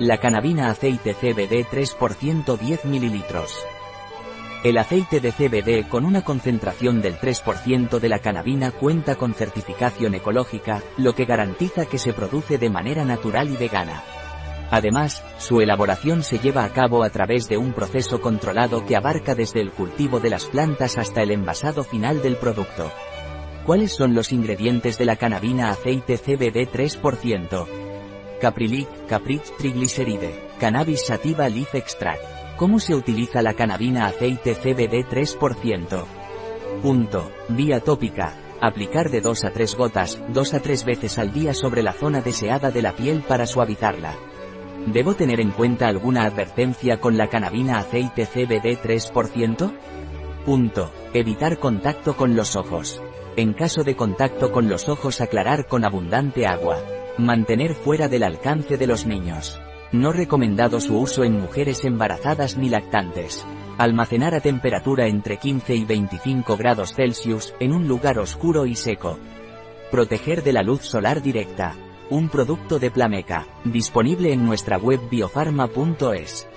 La canabina aceite CBD 3% 10 ml. El aceite de CBD con una concentración del 3% de la canabina cuenta con certificación ecológica, lo que garantiza que se produce de manera natural y vegana. Además, su elaboración se lleva a cabo a través de un proceso controlado que abarca desde el cultivo de las plantas hasta el envasado final del producto. ¿Cuáles son los ingredientes de la canabina aceite CBD 3%? Caprilic, Caprich Triglyceride, Cannabis Sativa Leaf Extract. ¿Cómo se utiliza la canabina aceite CBD 3%? Punto. Vía tópica. Aplicar de 2 a 3 gotas, 2 a 3 veces al día sobre la zona deseada de la piel para suavizarla. ¿Debo tener en cuenta alguna advertencia con la canabina aceite CBD 3%? Punto. Evitar contacto con los ojos. En caso de contacto con los ojos aclarar con abundante agua. Mantener fuera del alcance de los niños. No recomendado su uso en mujeres embarazadas ni lactantes. Almacenar a temperatura entre 15 y 25 grados Celsius, en un lugar oscuro y seco. Proteger de la luz solar directa. Un producto de Plameca, disponible en nuestra web biofarma.es.